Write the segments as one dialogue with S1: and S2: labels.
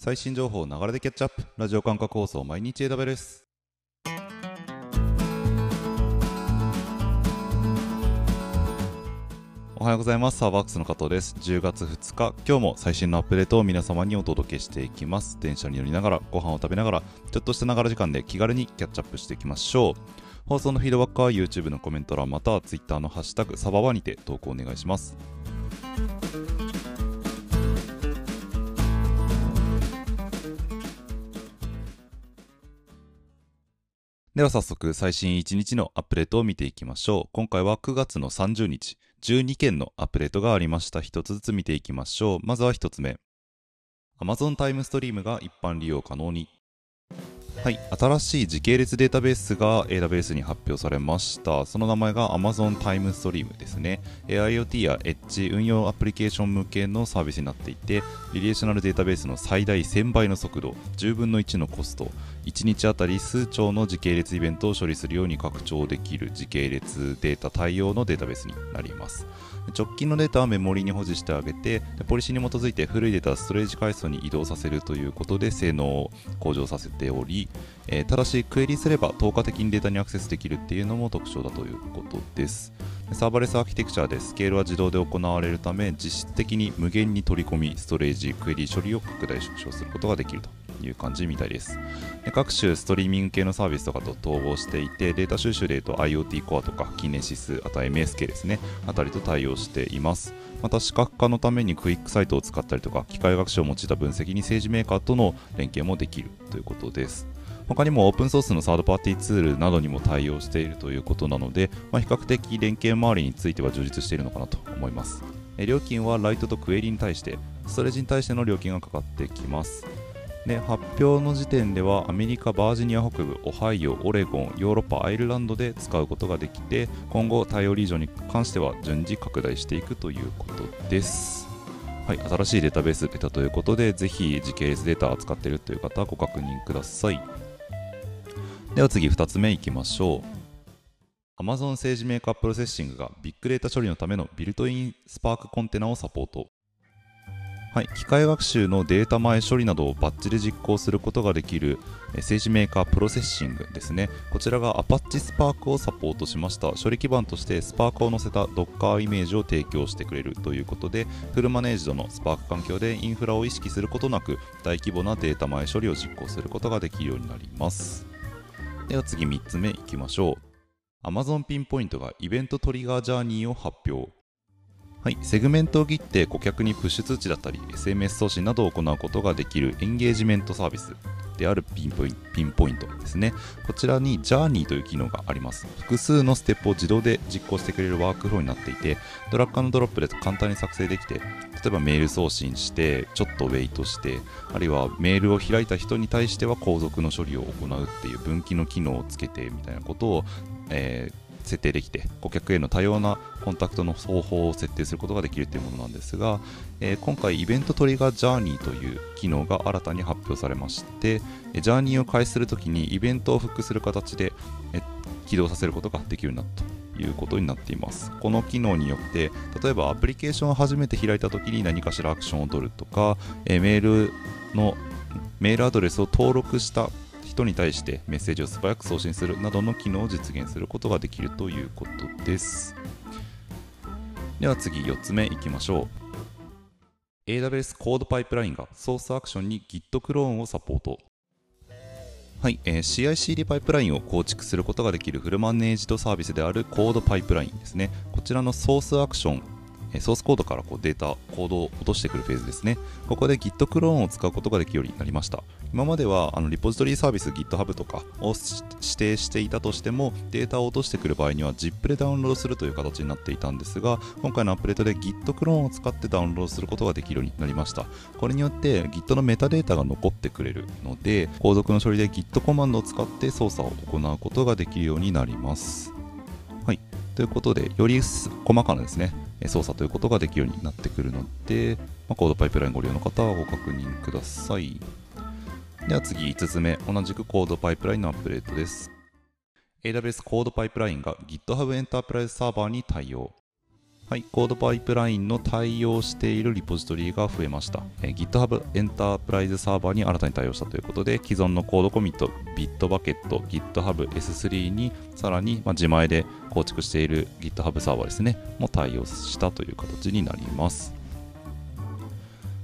S1: 最新情報を流れでキャッチアップ。ラジオ感覚放送毎日 AW です。おはようございます。サーバークスの加藤です。10月2日今日も最新のアップデートを皆様にお届けしていきます。電車に乗りながらご飯を食べながらちょっとしたながら時間で気軽にキャッチアップしていきましょう。放送のフィードバックは YouTube のコメント欄または Twitter のハッシュタグサババにて投稿お願いします。では早速最新1日のアップデートを見ていきましょう。今回は9月の30日、12件のアップデートがありました。1つずつ見ていきましょう。まずは1つ目。Amazon タイムストリームが一般利用可能に。はい、新しい時系列データベースが AWS に発表されました。その名前が Amazon タイムストリームですね。IoT や Edge 運用アプリケーション向けのサービスになっていて、リレーショナルデータベースの最大1000倍の速度、10分の1のコスト、1日あたり数兆の時系列イベントを処理するように拡張できる時系列データ対応のデータベースになります。直近のデータはメモリに保持してあげて、ポリシーに基づいて古いデータはストレージ階層に移動させるということで性能を向上させており、えー、ただしクエリすれば透過的にデータにアクセスできるっていうのも特徴だということです。サーバレスアーキテクチャでスケールは自動で行われるため実質的に無限に取り込みストレージクエリ処理を拡大縮小することができるという感じみたいです。各種ストリーミング系のサービスとかと統合していて、データ収集でいうと IoT コアとか、キネシス、あとは MSK ですね、あたりと対応しています。また、視覚化のためにクイックサイトを使ったりとか、機械学習を用いた分析に政治メーカーとの連携もできるということです。他にもオープンソースのサードパーティーツールなどにも対応しているということなので、まあ、比較的連携周りについては充実しているのかなと思います。料金はライトとクエリに対して、ストレージに対しての料金がかかってきます。で発表の時点ではアメリカ、バージニア北部、オハイオ、オレゴン、ヨーロッパ、アイルランドで使うことができて今後、対応リージョンに関しては順次拡大していくということです。はい、新しいデータベース出たということでぜひ時系列データを扱っているという方はご確認ください。では次2つ目いきましょう。Amazon SageMaker Processing がビッグデータ処理のための built-in Spark container をサポート。はい、機械学習のデータ前処理などをバッチリ実行することができる SageMaker Processing ですね。こちらが Apache Spark をサポートしました。処理基盤として Spark を載せた Docker イメージを提供してくれるということで、フルマネージドの Spark 環境でインフラを意識することなく大規模なデータ前処理を実行することができるようになります。では次3つ目いきましょう。Amazon Pinpoint がイベントトリガージャーニーを発表。はい、セグメントを切って顧客にプッシュ通知だったり SMS 送信などを行うことができるエンゲージメントサービスである Pinpoint ですね。こちらにジャーニーという機能があります。複数のステップを自動で実行してくれるワークフローになっていてドラッグドロップで簡単に作成できて例えばメール送信してちょっとウェイトしてあるいはメールを開いた人に対しては後続の処理を行うっていう分岐の機能をつけてみたいなことを、えー設定できて顧客への多様なコンタクトの方法を設定することができるというものなんですが、えー、今回イベントトリガージャーニーという機能が新たに発表されましてジャーニーを開始するときにイベントをフックする形でえ起動させることができるようになったということになっていますこの機能によって例えばアプリケーションを初めて開いたときに何かしらアクションを取るとか、え、メールのメールアドレスを登録した人に対してメッセージを素早く送信するなどの機能を実現することができるということです。では次4つ目いきましょう。AWS コードパイプラインがソースアクションに Git クローンをサポート。はい、えー、CI/CD パイプラインを構築することができるフルマネージドサービスであるコードパイプラインですね。こちらのソースアクションソースコードからこうデータ、コードを落としてくるフェーズですね。ここで Git クローンを使うことができるようになりました。今まではあのリポジトリサービス GitHub とかを指定していたとしても、データを落としてくる場合には ZIP でダウンロードするという形になっていたんですが、今回のアップデートで Git クローンを使ってダウンロードすることができるようになりました。これによって Git のメタデータが残ってくれるので、後続の処理で Git コマンドを使って操作を行うことができるようになります。はい。ということで、より細かなですね、操作ということができるようになってくるので、まあ、コードパイプラインご利用の方はご確認ください。では次5つ目、同じくコードパイプラインのアップデートです。AWS コードパイプラインが GitHub エンタープライズサーバーに対応。はい、コードパイプラインの対応しているリポジトリが増えました。えー、GitHub エンタープライズサーバーに新たに対応したということで、既存のコードコミット、Bitbucket、GitHub S3 にさらに、まあ、自前で構築している GitHub サーバーですね、も対応したという形になります。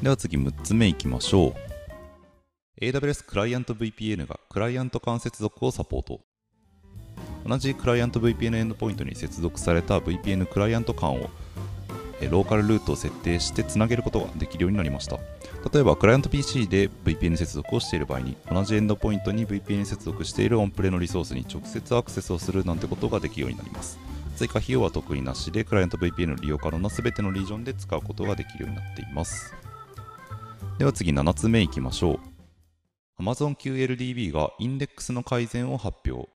S1: では次6つ目いきましょう。AWS クライアント VPN がクライアント間接続をサポート。同じクライアント VPN エンドポイントに接続された VPN クライアント間をローカルルートを設定してつなげることができるようになりました。例えばクライアント PC で VPN 接続をしている場合に同じエンドポイントに VPN 接続しているオンプレのリソースに直接アクセスをするなんてことができるようになります。追加費用は特になしでクライアント VPN の利用可能な全てのリージョンで使うことができるようになっています。では次7つ目いきましょう。Amazon QLDB がインデックスの改善を発表。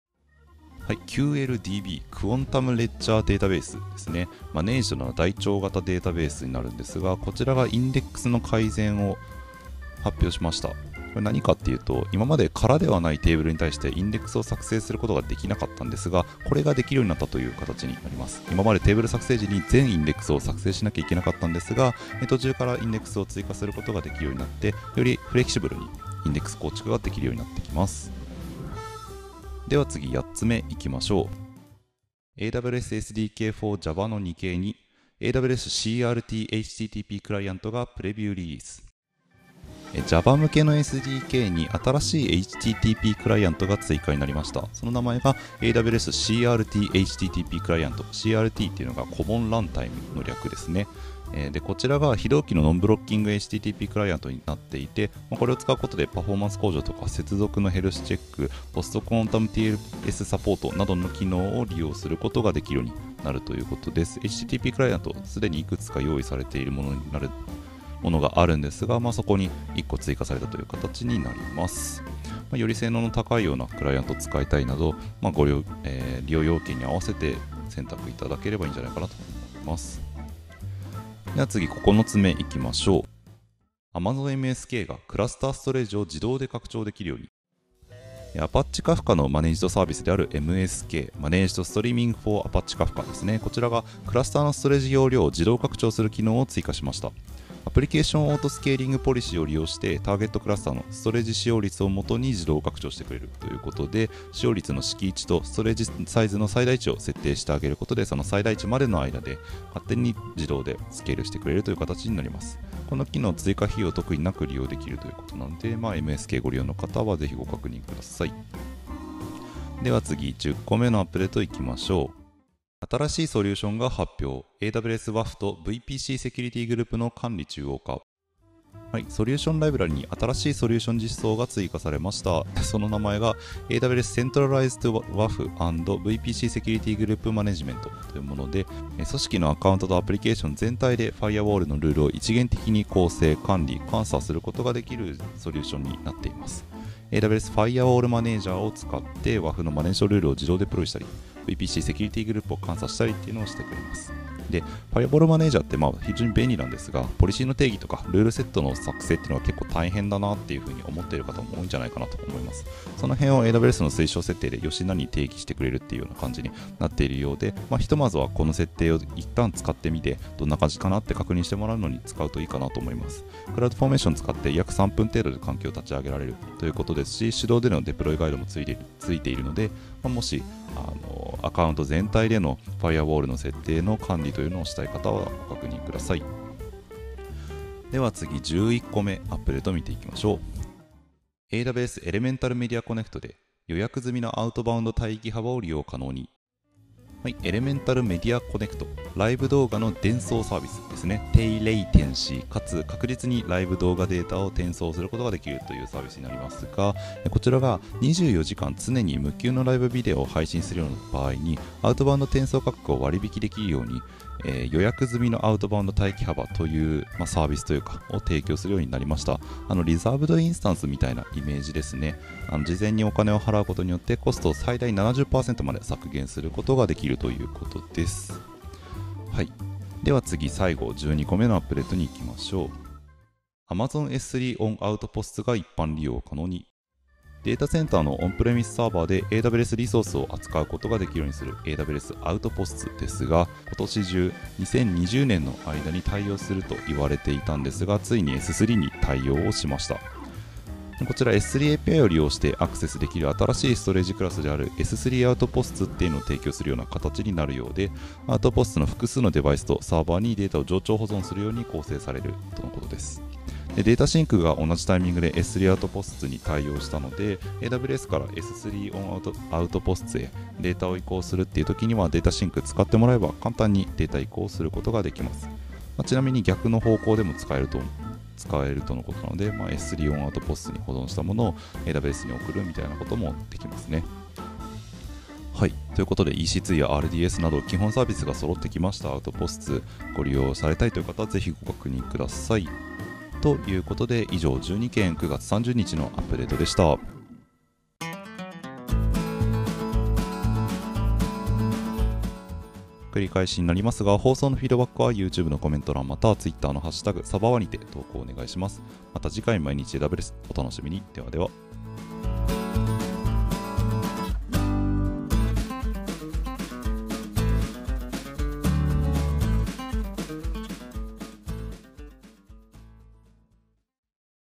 S1: はい、QLDB、クォンタムレッジャーデータベースですね。マネージドな台帳型データベースになるんですが、こちらがインデックスの改善を発表しました。これ何かっていうと、今まで空ではないテーブルに対してインデックスを作成することができなかったんですが、これができるようになったという形になります。今までテーブル作成時に全インデックスを作成しなきゃいけなかったんですが、途中からインデックスを追加することができるようになって、よりフレキシブルにインデックス構築ができるようになってきます。では次8つ目いきましょう。AWS SDK for Java の2系に AWS CRT HTTP クライアントがプレビューリリース。Java 向けの SDK に新しい HTTP クライアントが追加になりました。その名前が AWS CRT HTTP クライアント。CRT っていうのがコモンランタイムの略ですね。えでこちらが非同期のノンブロッキング HTTP クライアントになっていて、まこれを使うことでパフォーマンス向上とか接続のヘルスチェック、ポストコンタム TLS サポートなどの機能を利用することができるようになるということです。HTTP クライアント、すでにいくつか用意されているものになるものがあるんですが、まあ、そこに1個追加されたという形になります。まあ、より性能の高いようなクライアントを使いたいなど、まあ、ご利用えー、利用要件に合わせて選択いただければいいんじゃないかなと思います。では次9つ目いきましょう Amazon MSK がクラスターストレージを自動で拡張できるように Apache Kafka のマネージドサービスである MSK、マネージドストリーミング for Apache Kafka ですね。こちらがクラスターのストレージ容量を自動拡張する機能を追加しました。アプリケーションオートスケーリングポリシーを利用してターゲットクラスターのストレージ使用率をもとに自動拡張してくれるということで使用率の敷地とストレージサイズの最大値を設定してあげることでその最大値までの間で勝手に自動でスケールしてくれるという形になりますこの機能追加費用特になく利用できるということなので、まあ、MSK ご利用の方はぜひご確認くださいでは次10個目のアップデートいきましょう新しいソリューションが発表 AWS WAF と VPC セキュリティグループの管理中央化はい、ソリューションライブラリに新しいソリューション実装が追加されました。その名前が AWS Centralized WAF VPC Security Group Management というもので、組織のアカウントとアプリケーション全体で Firewall のルールを一元的に構成、管理、監査することができるソリューションになっています。AWS Firewall Manager を使って WAF のマネージョンルールを自動デプロイしたり、VPC セキュリティグループを監査したりっていうのをしてくれます。で、Firewall Manager ってまあ非常に便利なんですが、ポリシーの定義とかルールセットの作成っていうのは結構大変だなっていうふうに思っている方も多いんじゃないかなと思います。その辺を AWS の推奨設定で吉田に定義してくれるっていうような感じになっているようで、まあ、ひとまずはこの設定を一旦使ってみて、どんな感じかなって確認してもらうのに使うといいかなと思います。クラウドフォーメーション使って約3分程度で環境を立ち上げられるということですし、手動でのデプロイガイドもついているので、まあ、もしあのアカウント全体でのファイアウォールの設定の管理というのをしたい方はご確認ください。では次11個目アップデート見ていきましょう。AWS エレメンタルメディアコネクトで予約済みのアウトバウンド帯域幅を利用可能に。はい、エレメンタルメディアコネクト、ライブ動画の伝送サービスですね。低レイテンシーかつ確実にライブ動画データを転送することができるというサービスになりますが、こちらが24時間常に無給のライブビデオを配信するような場合に、アウトバウンド転送価格を割引できるように、えー、予約済みのアウトバウンド待機幅という、まあ、サービスというかを提供するようになりました。あのリザーブドインスタンスみたいなイメージですね。あの事前にお金を払うことによってコストを最大70%まで削減することができるということです。はい。では次最後12個目のアップデートに行きましょう。Amazon S3 オンアウトポストが一般利用可能に。データセンターのオンプレミスサーバーで AWS リソースを扱うことができるようにする AWS アウトポストですが、今年中2020年の間に対応すると言われていたんですが、ついに S3 に対応をしました。こちら S3 API を利用してアクセスできる新しいストレージクラスである S3 アウトポストっていうのを提供するような形になるようで、 Outpost の複数のデバイスとサーバーにデータを冗長保存するように構成されるとのことです。で DataSync が同じタイミングで S3 アウトポストに対応したので AWS から S3 オンアウトアウトポストへデータを移行するっていう時には DataSync 使ってもらえば簡単にデータ移行することができます、まあ、ちなみに逆の方向でも使えると使えるとのことなので、まあ、S3 オンアウトポストに保存したものを AWS に送るみたいなこともできますねはい。ということで EC2 や RDS など基本サービスが揃ってきましたアウトポストご利用されたいという方はぜひご確認ください。ということで以上12件9月30日のアップデートでした。繰り返しになりますが、放送のフィードバックは YouTube のコメント欄または Twitter のハッシュタグサバワにて投稿お願いします。また次回毎日 AWS お楽しみに。ではでは。